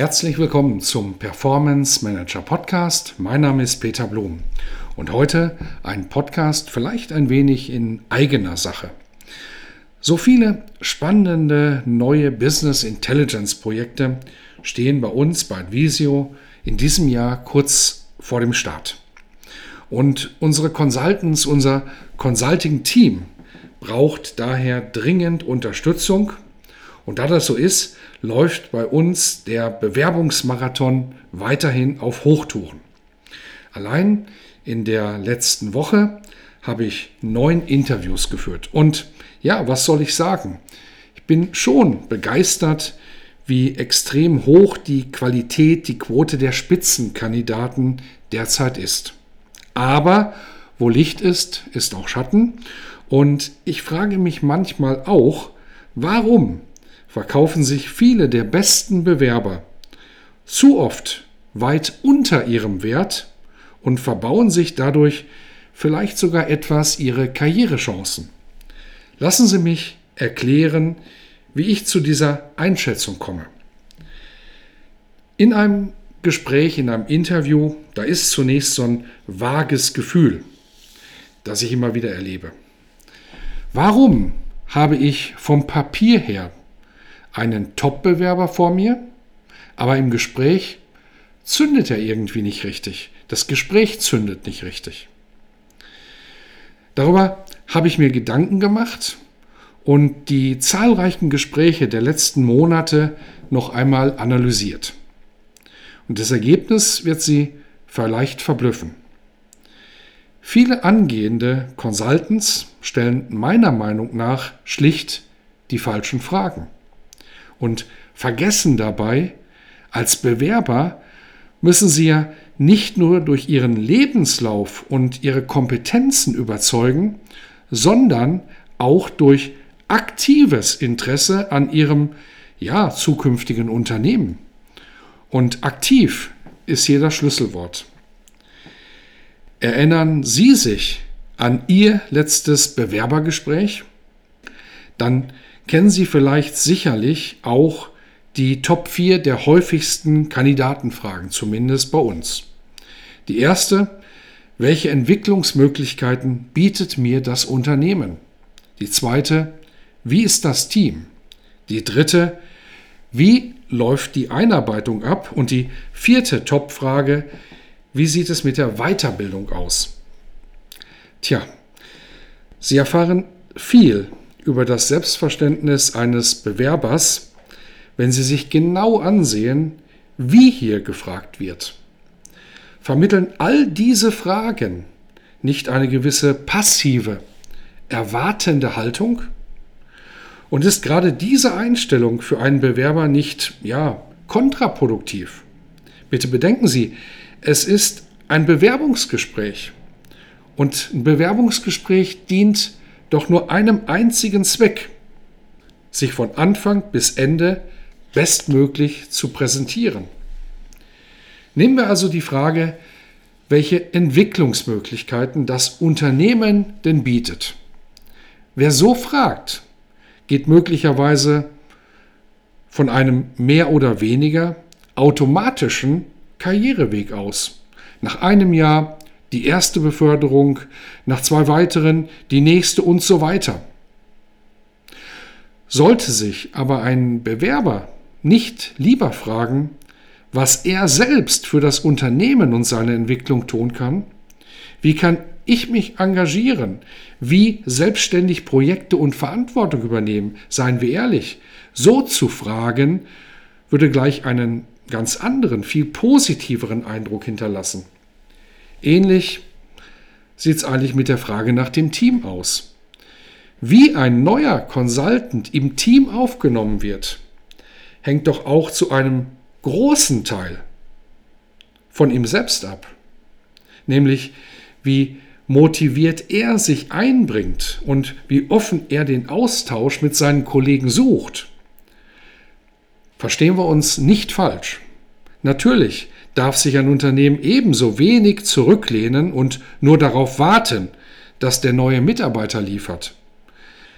Herzlich willkommen zum Performance Manager Podcast. Mein Name ist Peter Blum und heute ein Podcast vielleicht ein wenig in eigener Sache. So viele spannende neue Business Intelligence Projekte stehen bei uns bei Advisio in diesem Jahr kurz vor dem Start. Und unsere Consultants, unser Consulting Team braucht daher dringend Unterstützung. Und da das so ist, läuft bei uns der Bewerbungsmarathon weiterhin auf Hochtouren. Allein in der letzten Woche habe ich neun Interviews geführt. Und ja, was soll ich sagen? Ich bin schon begeistert, wie extrem hoch die Qualität, die Quote der Spitzenkandidaten derzeit ist. Aber wo Licht ist, ist auch Schatten. Und ich frage mich manchmal auch, warum verkaufen sich viele der besten Bewerber zu oft weit unter ihrem Wert und verbauen sich dadurch vielleicht sogar etwas ihre Karrierechancen. Lassen Sie mich erklären, wie ich zu dieser Einschätzung komme. In einem Gespräch, in einem Interview, da ist zunächst so ein vages Gefühl, das ich immer wieder erlebe. Warum habe ich vom Papier her einen Top-Bewerber vor mir, aber im Gespräch zündet er irgendwie nicht richtig. Das Gespräch zündet nicht richtig. Darüber habe ich mir Gedanken gemacht und die zahlreichen Gespräche der letzten Monate noch einmal analysiert. Und das Ergebnis wird Sie vielleicht verblüffen. Viele angehende Consultants stellen meiner Meinung nach schlicht die falschen Fragen und vergessen dabei, als Bewerber müssen sie ja nicht nur durch ihren Lebenslauf und ihre Kompetenzen überzeugen, sondern auch durch aktives Interesse an ihrem ja, zukünftigen Unternehmen. Und aktiv ist hier das Schlüsselwort. Erinnern Sie sich an Ihr letztes Bewerbergespräch? Dann kennen Sie vielleicht sicherlich auch die Top 4 der häufigsten Kandidatenfragen, zumindest bei uns. Die erste, welche Entwicklungsmöglichkeiten bietet mir das Unternehmen? Die zweite, wie ist das Team? Die dritte, wie läuft die Einarbeitung ab? Und die vierte Top-Frage, wie sieht es mit der Weiterbildung aus? Tja, Sie erfahren viel über das Selbstverständnis eines Bewerbers, wenn Sie sich genau ansehen, wie hier gefragt wird. Vermitteln all diese Fragen nicht eine gewisse passive, erwartende Haltung? Und ist gerade diese Einstellung für einen Bewerber nicht, ja, kontraproduktiv? Bitte bedenken Sie, es ist ein Bewerbungsgespräch. Und ein Bewerbungsgespräch dient doch nur einem einzigen Zweck, sich von Anfang bis Ende bestmöglich zu präsentieren. Nehmen wir also die Frage, welche Entwicklungsmöglichkeiten das Unternehmen denn bietet. Wer so fragt, geht möglicherweise von einem mehr oder weniger automatischen Karriereweg aus. Nach einem Jahr die erste Beförderung, nach zwei weiteren die nächste und so weiter. Sollte sich aber ein Bewerber nicht lieber fragen, was er selbst für das Unternehmen und seine Entwicklung tun kann, wie kann ich mich engagieren, wie selbstständig Projekte und Verantwortung übernehmen, seien wir ehrlich, so zu fragen, würde gleich einen ganz anderen, viel positiveren Eindruck hinterlassen. Ähnlich sieht es eigentlich mit der Frage nach dem Team aus. wie ein neuer Consultant im Team aufgenommen wird, hängt doch auch zu einem großen Teil von ihm selbst ab. Nämlich wie motiviert er sich einbringt und wie offen er den Austausch mit seinen Kollegen sucht. Verstehen wir uns nicht falsch. Natürlich darf sich ein Unternehmen ebenso wenig zurücklehnen und nur darauf warten, dass der neue Mitarbeiter liefert.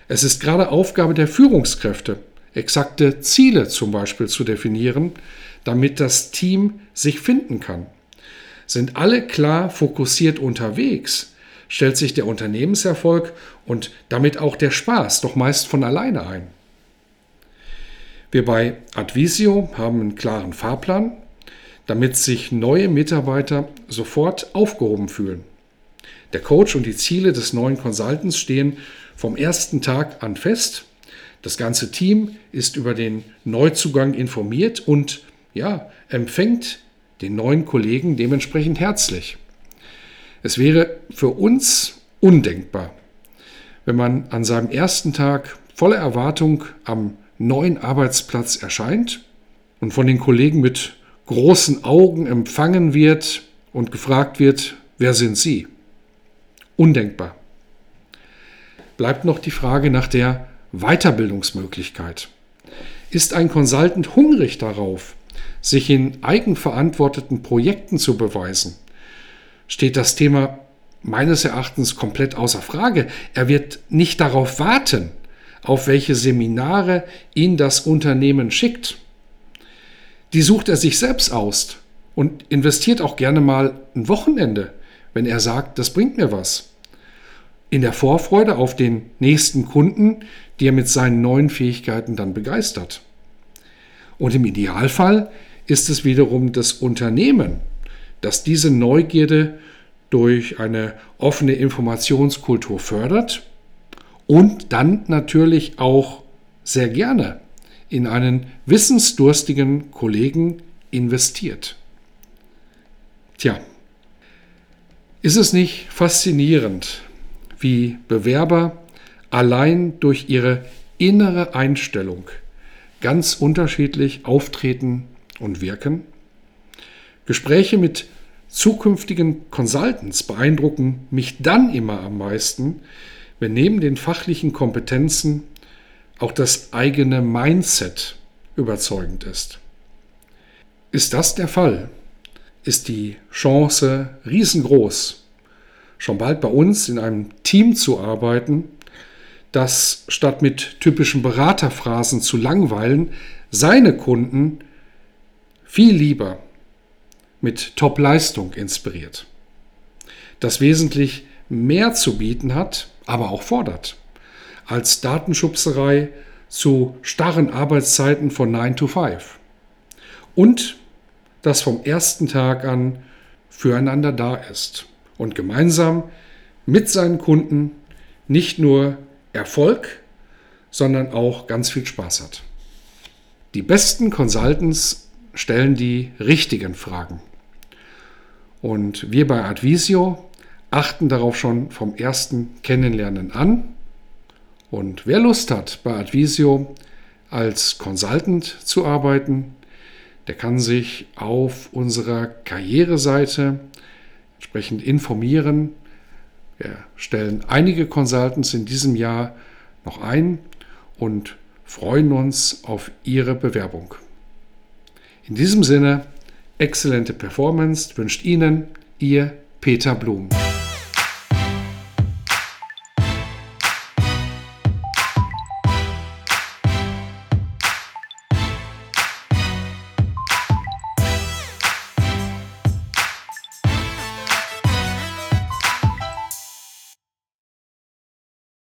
Es ist gerade Aufgabe der Führungskräfte, exakte Ziele zum Beispiel zu definieren, damit das Team sich finden kann. Sind alle klar fokussiert unterwegs, stellt sich der Unternehmenserfolg und damit auch der Spaß doch meist von alleine ein. Wir bei Advisio haben einen klaren Fahrplan, damit sich neue Mitarbeiter sofort aufgehoben fühlen. Der Coach und die Ziele des neuen Consultants stehen vom ersten Tag an fest. Das ganze Team ist über den Neuzugang informiert und ja, empfängt den neuen Kollegen dementsprechend herzlich. Es wäre für uns undenkbar, wenn man an seinem ersten Tag voller Erwartung am neuen Arbeitsplatz erscheint und von den Kollegen mit großen Augen empfangen wird und gefragt wird, wer sind Sie? Undenkbar. Bleibt noch die Frage nach der Weiterbildungsmöglichkeit. Ist ein Consultant hungrig darauf, sich in eigenverantworteten Projekten zu beweisen? Steht das Thema meines Erachtens komplett außer Frage. Er wird nicht darauf warten, auf welche Seminare ihn das Unternehmen schickt. Die sucht er sich selbst aus und investiert auch gerne mal ein Wochenende, wenn er sagt, das bringt mir was. In der Vorfreude auf den nächsten Kunden, die er mit seinen neuen Fähigkeiten dann begeistert. Und im Idealfall ist es wiederum das Unternehmen, das diese Neugierde durch eine offene Informationskultur fördert und dann natürlich auch sehr gerne in einen wissensdurstigen Kollegen investiert. Tja, ist es nicht faszinierend, wie Bewerber allein durch ihre innere Einstellung ganz unterschiedlich auftreten und wirken? Gespräche mit zukünftigen Consultants beeindrucken mich dann immer am meisten, wenn neben den fachlichen Kompetenzen auch das eigene Mindset überzeugend ist. Ist das der Fall, ist die Chance riesengroß, schon bald bei uns in einem Team zu arbeiten, das statt mit typischen Beraterphrasen zu langweilen, seine Kunden viel lieber mit Top-Leistung inspiriert. Das wesentlich mehr zu bieten hat aber auch fordert. Als Datenschubserei zu starren Arbeitszeiten von 9 to 5. Und das vom ersten Tag an füreinander da ist und gemeinsam mit seinen Kunden nicht nur Erfolg, sondern auch ganz viel Spaß hat. Die besten Consultants stellen die richtigen Fragen. Und wir bei Advisio achten darauf schon vom ersten Kennenlernen an. Und wer Lust hat, bei Advisio als Consultant zu arbeiten, der kann sich auf unserer Karriereseite entsprechend informieren. Wir stellen einige Consultants in diesem Jahr noch ein und freuen uns auf Ihre Bewerbung. In diesem Sinne, exzellente Performance wünscht Ihnen Ihr Peter Blum.